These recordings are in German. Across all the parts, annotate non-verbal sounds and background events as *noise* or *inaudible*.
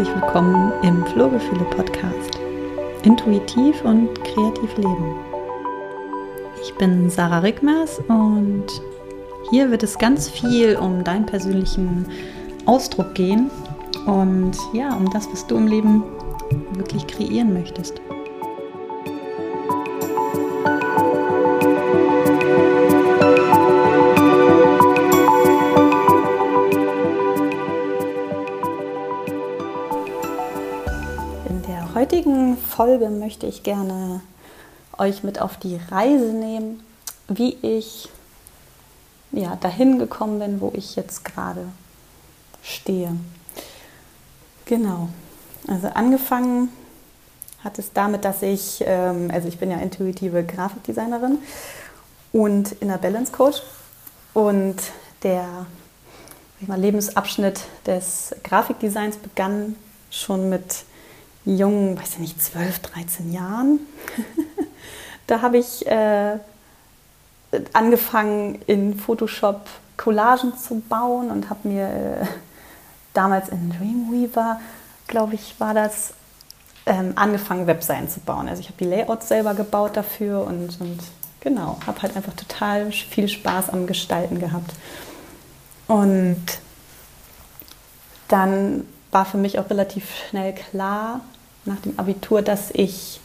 herzlich willkommen im Flohgefühle Podcast. Intuitiv und kreativ leben. Ich bin Sarah Rickmers und hier wird es ganz viel um deinen persönlichen Ausdruck gehen und ja, um das, was du im Leben wirklich kreieren möchtest. Heutigen Folge möchte ich gerne euch mit auf die Reise nehmen, wie ich ja, dahin gekommen bin, wo ich jetzt gerade stehe. Genau. Also angefangen hat es damit, dass ich, ähm, also ich bin ja intuitive Grafikdesignerin und Inner Balance Coach und der mal, Lebensabschnitt des Grafikdesigns begann schon mit jungen, weiß ich nicht, 12, 13 Jahren. *laughs* da habe ich äh, angefangen in Photoshop Collagen zu bauen und habe mir äh, damals in Dreamweaver, glaube ich, war das, ähm, angefangen Webseiten zu bauen. Also ich habe die Layouts selber gebaut dafür und, und genau, habe halt einfach total viel Spaß am Gestalten gehabt. Und dann war für mich auch relativ schnell klar nach dem Abitur, dass ich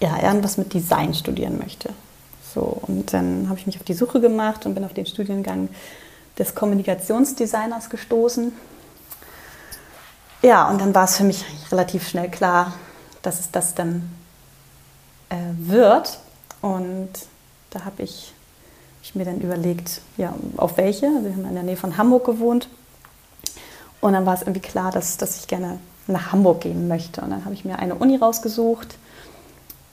ja, irgendwas mit Design studieren möchte. So, und dann habe ich mich auf die Suche gemacht und bin auf den Studiengang des Kommunikationsdesigners gestoßen. Ja, und dann war es für mich relativ schnell klar, dass es das dann äh, wird. Und da habe ich, ich, mir dann überlegt, ja, auf welche. Wir haben in der Nähe von Hamburg gewohnt. Und dann war es irgendwie klar, dass, dass ich gerne nach Hamburg gehen möchte. Und dann habe ich mir eine Uni rausgesucht,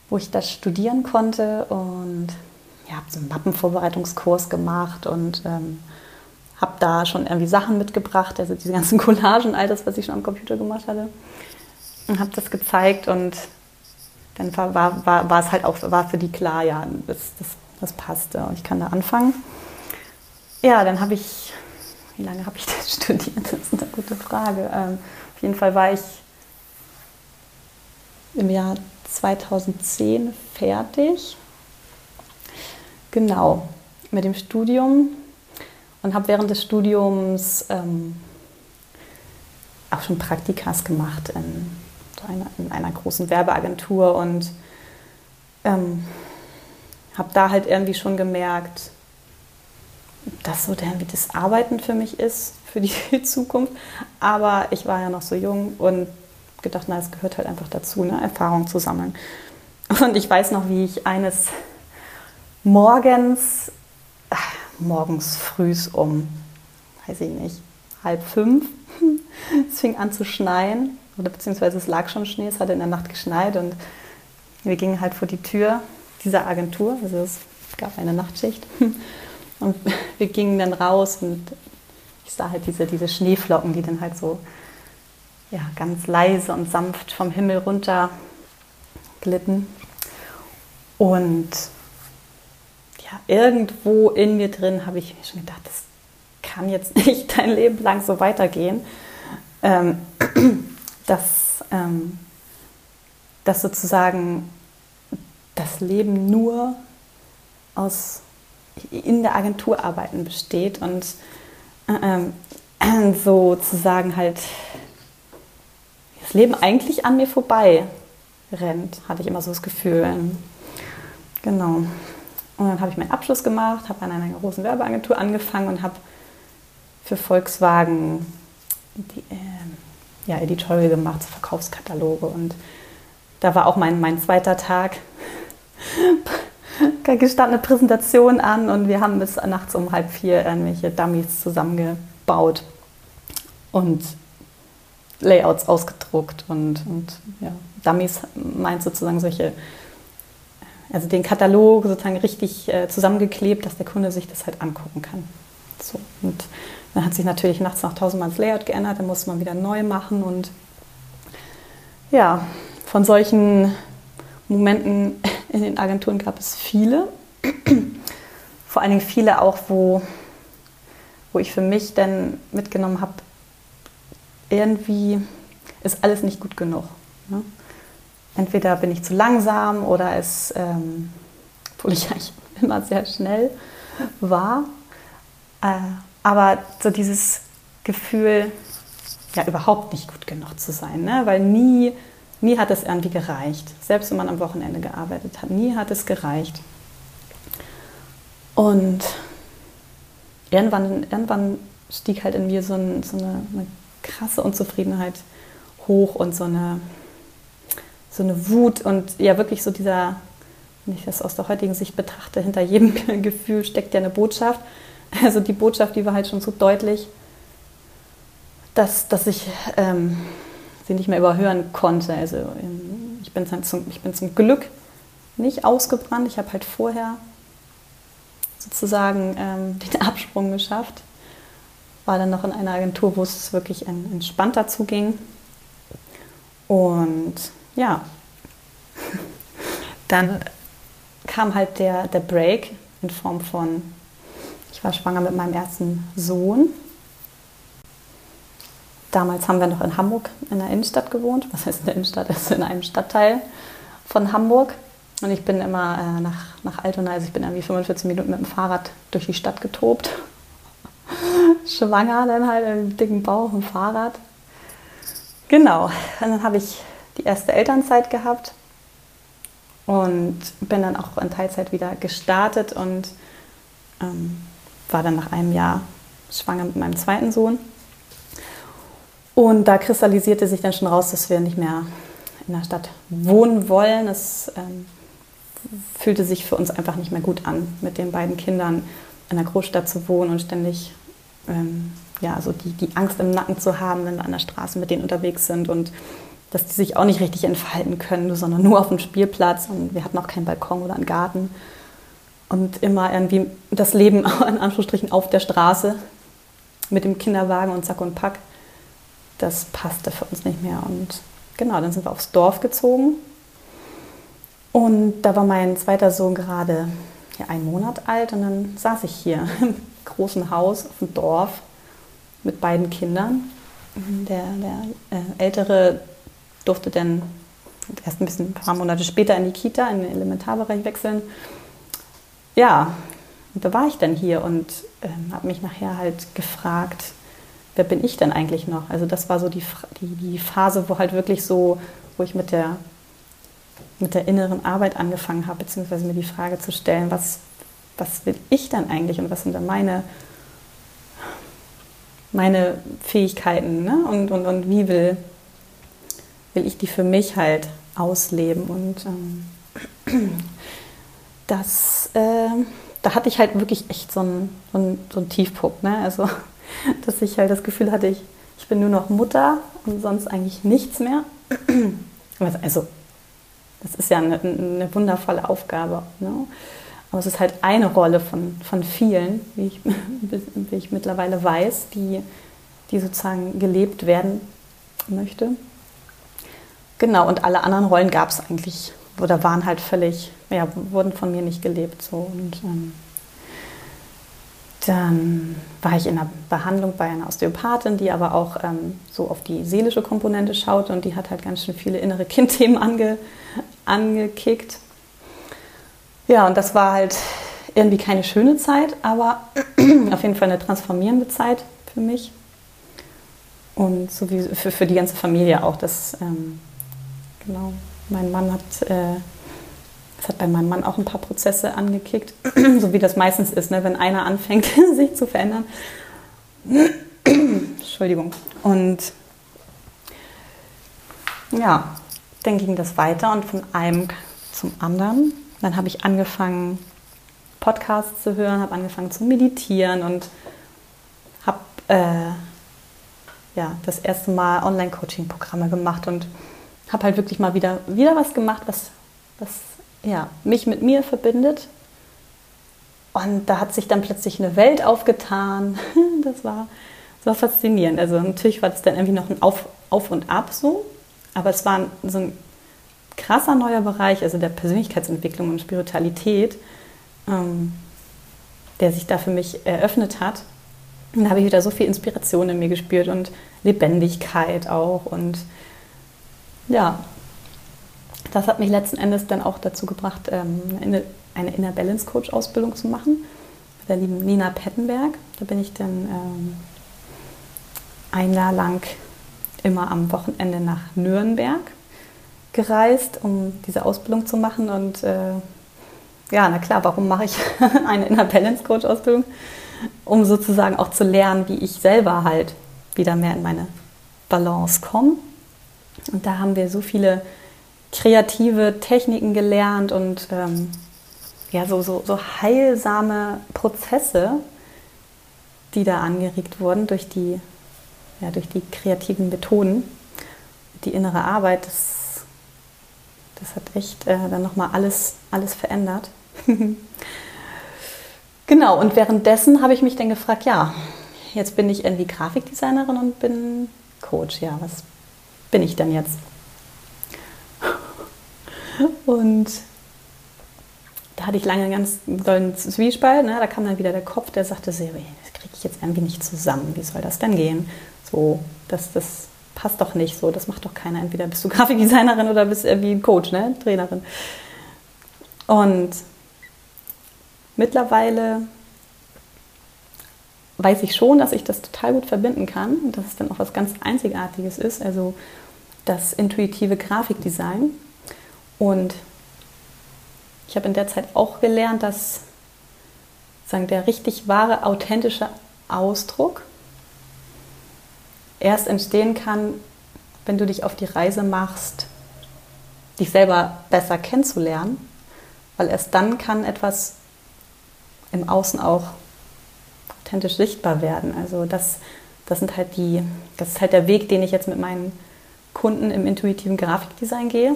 wo ich das studieren konnte und ja, habe so einen Mappenvorbereitungskurs gemacht und ähm, habe da schon irgendwie Sachen mitgebracht, also diese ganzen *laughs* Collagen, all das, was ich schon am Computer gemacht hatte. Und habe das gezeigt und dann war, war, war, war es halt auch war für die klar, ja, das, das, das passte und ich kann da anfangen. Ja, dann habe ich, wie lange habe ich *laughs* das studiert? Das ist eine gute Frage. Ähm, jeden Fall war ich im Jahr 2010 fertig. Genau, mit dem Studium und habe während des Studiums ähm, auch schon Praktikas gemacht in, einer, in einer großen Werbeagentur und ähm, habe da halt irgendwie schon gemerkt, dass so irgendwie das Arbeiten für mich ist, für die *laughs* Zukunft. Aber ich war ja noch so jung und gedacht, na, es gehört halt einfach dazu, eine Erfahrung zu sammeln. Und ich weiß noch, wie ich eines morgens, ach, morgens frühs um, weiß ich nicht, halb fünf, *laughs* es fing an zu schneien, oder beziehungsweise es lag schon Schnee, es hatte in der Nacht geschneit und wir gingen halt vor die Tür dieser Agentur, also es gab eine Nachtschicht. *laughs* Und wir gingen dann raus und ich sah halt diese, diese Schneeflocken, die dann halt so ja, ganz leise und sanft vom Himmel runter glitten. Und ja, irgendwo in mir drin habe ich mir schon gedacht, das kann jetzt *laughs* nicht dein Leben lang so weitergehen. Ähm, *clears throat* dass, ähm, dass sozusagen das Leben nur aus in der Agentur arbeiten besteht und ähm, *clears throat* sozusagen halt das Leben eigentlich an mir vorbei rennt, hatte ich immer so das Gefühl. Genau. Und dann habe ich meinen Abschluss gemacht, habe an einer großen Werbeagentur angefangen und habe für Volkswagen die, äh, ja, Editorial gemacht, Verkaufskataloge. Und da war auch mein, mein zweiter Tag *laughs* *laughs* gestandene Präsentation an und wir haben bis nachts um halb vier irgendwelche Dummies zusammengebaut und Layouts ausgedruckt und, und ja, Dummies meint sozusagen solche, also den Katalog sozusagen richtig äh, zusammengeklebt, dass der Kunde sich das halt angucken kann. So, und dann hat sich natürlich nachts noch tausendmal das Layout geändert, dann musste man wieder neu machen und ja, von solchen Momenten in den Agenturen gab es viele. Vor allen Dingen viele auch, wo, wo ich für mich dann mitgenommen habe, irgendwie ist alles nicht gut genug. Ne? Entweder bin ich zu langsam oder es, ähm, *laughs* obwohl ich eigentlich immer sehr schnell war, äh, aber so dieses Gefühl, ja, überhaupt nicht gut genug zu sein, ne? weil nie, nie hat es irgendwie gereicht. Selbst wenn man am Wochenende gearbeitet hat, nie hat es gereicht. Und irgendwann, irgendwann stieg halt in mir so, ein, so eine, eine, krasse Unzufriedenheit hoch und so eine, so eine Wut und ja wirklich so dieser, wenn ich das aus der heutigen Sicht betrachte, hinter jedem *laughs* Gefühl steckt ja eine Botschaft. Also die Botschaft, die war halt schon so deutlich, dass, dass ich ähm, sie nicht mehr überhören konnte. Also ähm, ich bin, zum, ich bin zum Glück nicht ausgebrannt. Ich habe halt vorher sozusagen ähm, *laughs* den Absprung geschafft. War dann noch in einer Agentur, wo es wirklich entspannter zuging. Und ja, *laughs* dann kam halt der, der Break in Form von, ich war schwanger mit meinem ersten Sohn. Damals haben wir noch in Hamburg in der Innenstadt gewohnt. Was heißt in der Innenstadt? Das ist in einem Stadtteil von Hamburg. Und ich bin immer äh, nach, nach Altona, also ich bin irgendwie 45 Minuten mit dem Fahrrad durch die Stadt getobt. *laughs* Schwanger dann halt, im dicken Bauch im Fahrrad. Genau, und dann habe ich die erste Elternzeit gehabt und bin dann auch in Teilzeit wieder gestartet und ähm, war dann nach einem Jahr schwanger mit meinem zweiten Sohn. Und da kristallisierte sich dann schon raus, dass wir nicht mehr in der Stadt wohnen wollen. Es ähm, fühlte sich für uns einfach nicht mehr gut an, mit den beiden Kindern in der Großstadt zu wohnen und ständig ähm, ja, so die, die Angst im Nacken zu haben, wenn wir an der Straße mit denen unterwegs sind und dass die sich auch nicht richtig entfalten können, sondern nur auf dem Spielplatz. Und wir hatten auch keinen Balkon oder einen Garten. Und immer irgendwie das Leben *laughs* in Anführungsstrichen auf der Straße mit dem Kinderwagen und Sack und Pack, das passte für uns nicht mehr und genau, dann sind wir aufs Dorf gezogen und da war mein zweiter Sohn gerade ja, einen Monat alt und dann saß ich hier *laughs* im großen Haus auf dem Dorf mit beiden Kindern. Der, der äh, Ältere durfte dann erst ein bisschen ein paar Monate später in die Kita, in den Elementarbereich wechseln. Ja, und da war ich dann hier und ähm, habe mich nachher halt gefragt, wer bin ich denn eigentlich noch? Also das war so die, die, die Phase, wo halt wirklich so, wo ich mit der mit der inneren Arbeit angefangen habe, beziehungsweise mir die Frage zu stellen, was, was will ich dann eigentlich und was sind dann meine, meine Fähigkeiten ne? und, und, und wie will, will ich die für mich halt ausleben. Und ähm, das, äh, da hatte ich halt wirklich echt so einen, so einen, so einen Tiefpunkt. Ne? Also, dass ich halt das Gefühl hatte, ich, ich bin nur noch Mutter und sonst eigentlich nichts mehr. Also das ist ja eine, eine wundervolle Aufgabe. Ne? Aber es ist halt eine Rolle von, von vielen, wie ich, *laughs* wie ich mittlerweile weiß, die, die sozusagen gelebt werden möchte. Genau, und alle anderen Rollen gab es eigentlich, oder waren halt völlig, ja, wurden von mir nicht gelebt. So. Und ähm, dann war ich in einer Behandlung bei einer Osteopathin, die aber auch ähm, so auf die seelische Komponente schaut und die hat halt ganz schön viele innere *laughs* Kindthemen ange, angekickt. Ja, und das war halt irgendwie keine schöne Zeit, aber *clears throat* auf jeden Fall eine transformierende Zeit für mich und so wie für, für die ganze Familie auch. Das, ähm, genau, mein Mann hat äh, das hat bei meinem Mann auch ein paar Prozesse angekickt, *clears throat* so wie das meistens ist, ne? wenn einer anfängt, *laughs* sich zu verändern. *clears throat* Entschuldigung. Und ja, dann ging das weiter und von einem zum anderen. Dann habe ich angefangen, Podcasts zu hören, habe angefangen zu meditieren und habe äh, ja, das erste Mal Online-Coaching-Programme gemacht und habe halt wirklich mal wieder, wieder was gemacht, was, was ja, mich mit mir verbindet. Und da hat sich dann plötzlich eine Welt aufgetan. *laughs* Das war, das war faszinierend. Also natürlich war das dann irgendwie noch ein Auf, Auf und Ab so, aber es war so ein krasser neuer Bereich, also der Persönlichkeitsentwicklung und Spiritualität, ähm, der sich da für mich eröffnet hat. Und da habe ich wieder so viel Inspiration in mir gespürt und Lebendigkeit auch und ja, das hat mich letzten Endes dann auch dazu gebracht, ähm, eine, Inner Balance Coach Ausbildung zu machen mit der lieben Nina Pettenberg. Da bin ich dann ähm, ein Jahr lang immer am Wochenende nach Nürnberg gereist, um diese Ausbildung zu machen. Und äh, ja, na klar, warum mache ich *laughs* eine Inner Balance Coach Ausbildung? Um sozusagen auch zu lernen, wie ich selber halt wieder mehr in meine Balance komme. Und da haben wir so viele kreative Techniken gelernt und ähm, ja, so, so, so heilsame Prozesse, die da angeregt wurden durch die, ja, durch die kreativen Methoden. Die innere Arbeit, das, das hat echt äh, dann nochmal alles, alles verändert. *laughs* genau, und währenddessen habe ich mich dann gefragt, ja, jetzt bin ich irgendwie Grafikdesignerin und bin Coach. Ja, was bin ich denn jetzt? Und da hatte ich lange ganz tollen Zwiespalt. Ne? Da kam dann wieder der Kopf, der sagte, das kriege ich jetzt irgendwie nicht zusammen. Wie soll das denn gehen? So, das, das passt doch nicht so. Das macht doch keiner. Entweder bist du *laughs* Grafikdesignerin oder bist irgendwie Coach, ne? Trainerin. Und mittlerweile weiß ich schon, dass ich das total gut verbinden kann und dass es dann auch was ganz Einzigartiges ist. Also das intuitive Grafikdesign. Und ich habe in der Zeit auch gelernt, dass sagen, der richtig wahre, authentische Ausdruck erst entstehen kann, wenn du dich auf die Reise machst, dich selber besser kennenzulernen, weil erst dann kann etwas im Außen auch authentisch sichtbar werden. Also das, das sind halt die, das ist halt der Weg, den ich jetzt mit meinen Kunden im intuitiven Grafikdesign gehe.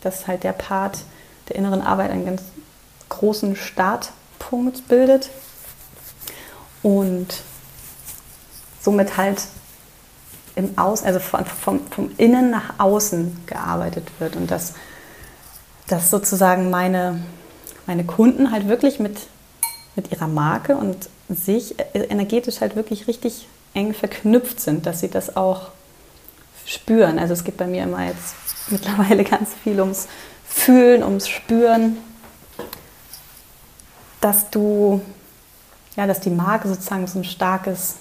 Das ist halt der Part der inneren Arbeit einen ganz großen Startpunkt bildet und somit halt im Außen, also von, vom, vom Innen nach Außen gearbeitet wird und dass, dass sozusagen meine, meine Kunden halt wirklich mit, mit ihrer Marke und sich energetisch halt wirklich richtig eng verknüpft sind, dass sie das auch spüren. Also es geht bei mir immer jetzt *laughs* mittlerweile ganz viel ums Fühlen, ums Spüren, dass du, ja, dass die Marke sozusagen so ein starkes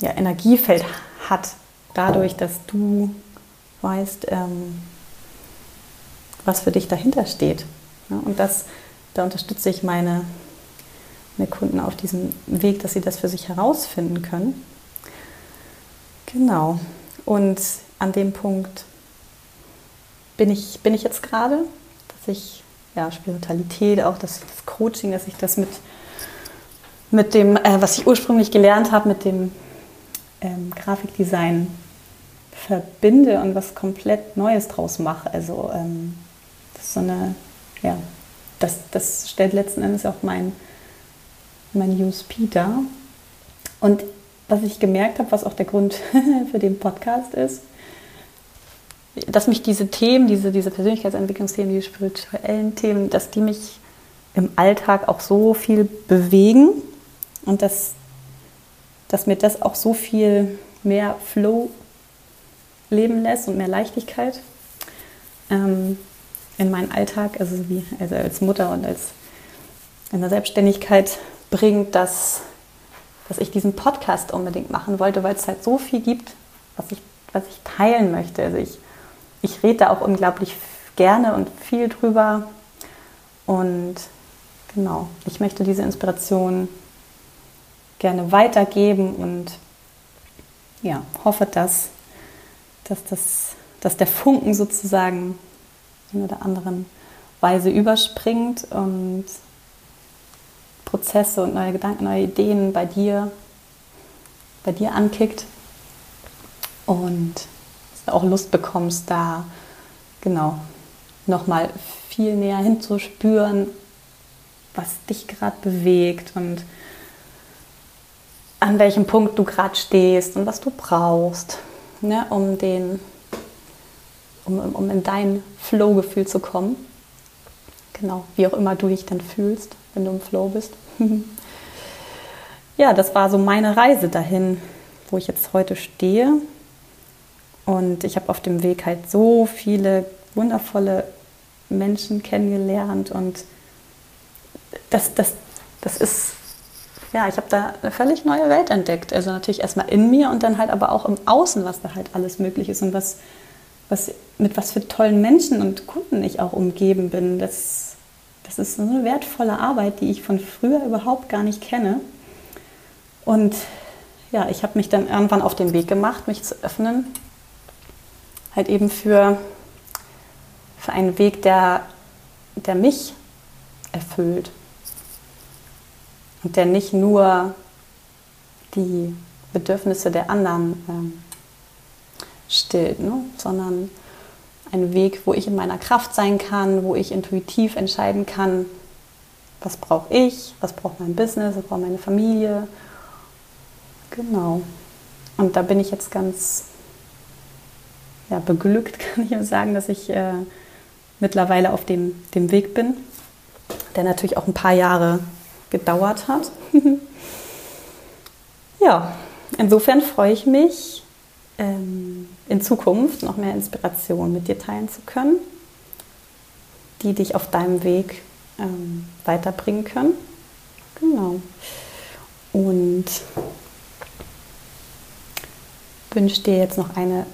ja, Energiefeld hat, dadurch, dass du weißt, ähm, was für dich dahinter steht. Ja, und das, da unterstütze ich meine, meine Kunden auf diesem Weg, dass sie das für sich herausfinden können. Genau. Und an dem Punkt bin ich, bin ich jetzt gerade, dass ich ja, Spiritualität, auch das, das Coaching, dass ich das mit, mit dem, äh, was ich ursprünglich gelernt habe, mit dem ähm, Grafikdesign verbinde und was komplett Neues draus mache. Also ähm, das ist so eine, ja, das, das stellt letzten Endes auch mein, mein USP dar. Und was ich gemerkt habe, was auch der Grund *laughs* für den Podcast ist, dass mich diese Themen, diese, diese Persönlichkeitsentwicklungsthemen, diese spirituellen Themen, dass die mich im Alltag auch so viel bewegen und dass, dass mir das auch so viel mehr Flow leben lässt und mehr Leichtigkeit ähm, in meinen Alltag, also, wie, also als Mutter und als in der Selbstständigkeit bringt, dass dass ich diesen Podcast unbedingt machen wollte, weil es halt so viel gibt, was ich, was ich teilen möchte. Also ich, ich rede da auch unglaublich gerne und viel drüber. Und genau, ich möchte diese Inspiration gerne weitergeben und ja, hoffe, dass, dass, das, dass der Funken sozusagen in oder anderen Weise überspringt und Prozesse und neue Gedanken, neue Ideen bei dir, bei dir ankickt und auch Lust bekommst, da genau nochmal viel näher hinzuspüren, was dich gerade bewegt und an welchem Punkt du gerade stehst und was du brauchst, ne, um, den, um, um in dein Flow-Gefühl zu kommen. Genau, wie auch immer du dich dann fühlst wenn du im Flow bist. *laughs* ja, das war so meine Reise dahin, wo ich jetzt heute stehe. Und ich habe auf dem Weg halt so viele wundervolle Menschen kennengelernt und das, das, das ist, ja, ich habe da eine völlig neue Welt entdeckt. Also natürlich erstmal in mir und dann halt aber auch im Außen, was da halt alles möglich ist und was, was, mit was für tollen Menschen und Kunden ich auch umgeben bin. Das, das ist so eine wertvolle Arbeit, die ich von früher überhaupt gar nicht kenne. Und ja, ich habe mich dann irgendwann auf den Weg gemacht, mich zu öffnen, halt eben für, für einen Weg, der, der mich erfüllt und der nicht nur die Bedürfnisse der anderen ähm, stillt, ne? sondern ein Weg, wo ich in meiner Kraft sein kann, wo ich intuitiv entscheiden kann, was brauche ich, was braucht mein Business, was braucht meine Familie. Genau. Und da bin ich jetzt ganz ja, beglückt, *laughs* kann ich sagen, dass ich äh, mittlerweile auf dem, dem Weg bin, der natürlich auch ein paar Jahre gedauert hat. *laughs* ja, insofern freue ich mich, ähm, in Zukunft noch mehr Inspiration mit dir teilen zu können, die dich auf deinem Weg ähm, weiterbringen können. Genau. Und wünsche dir jetzt noch eine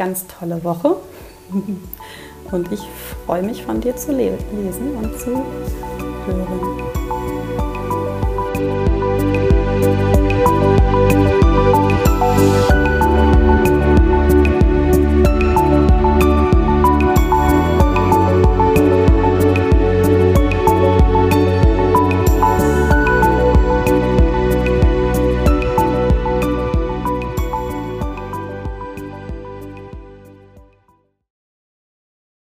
ganz tolle Woche. *laughs* Und ich freue mich von dir zu lesen und zu hören.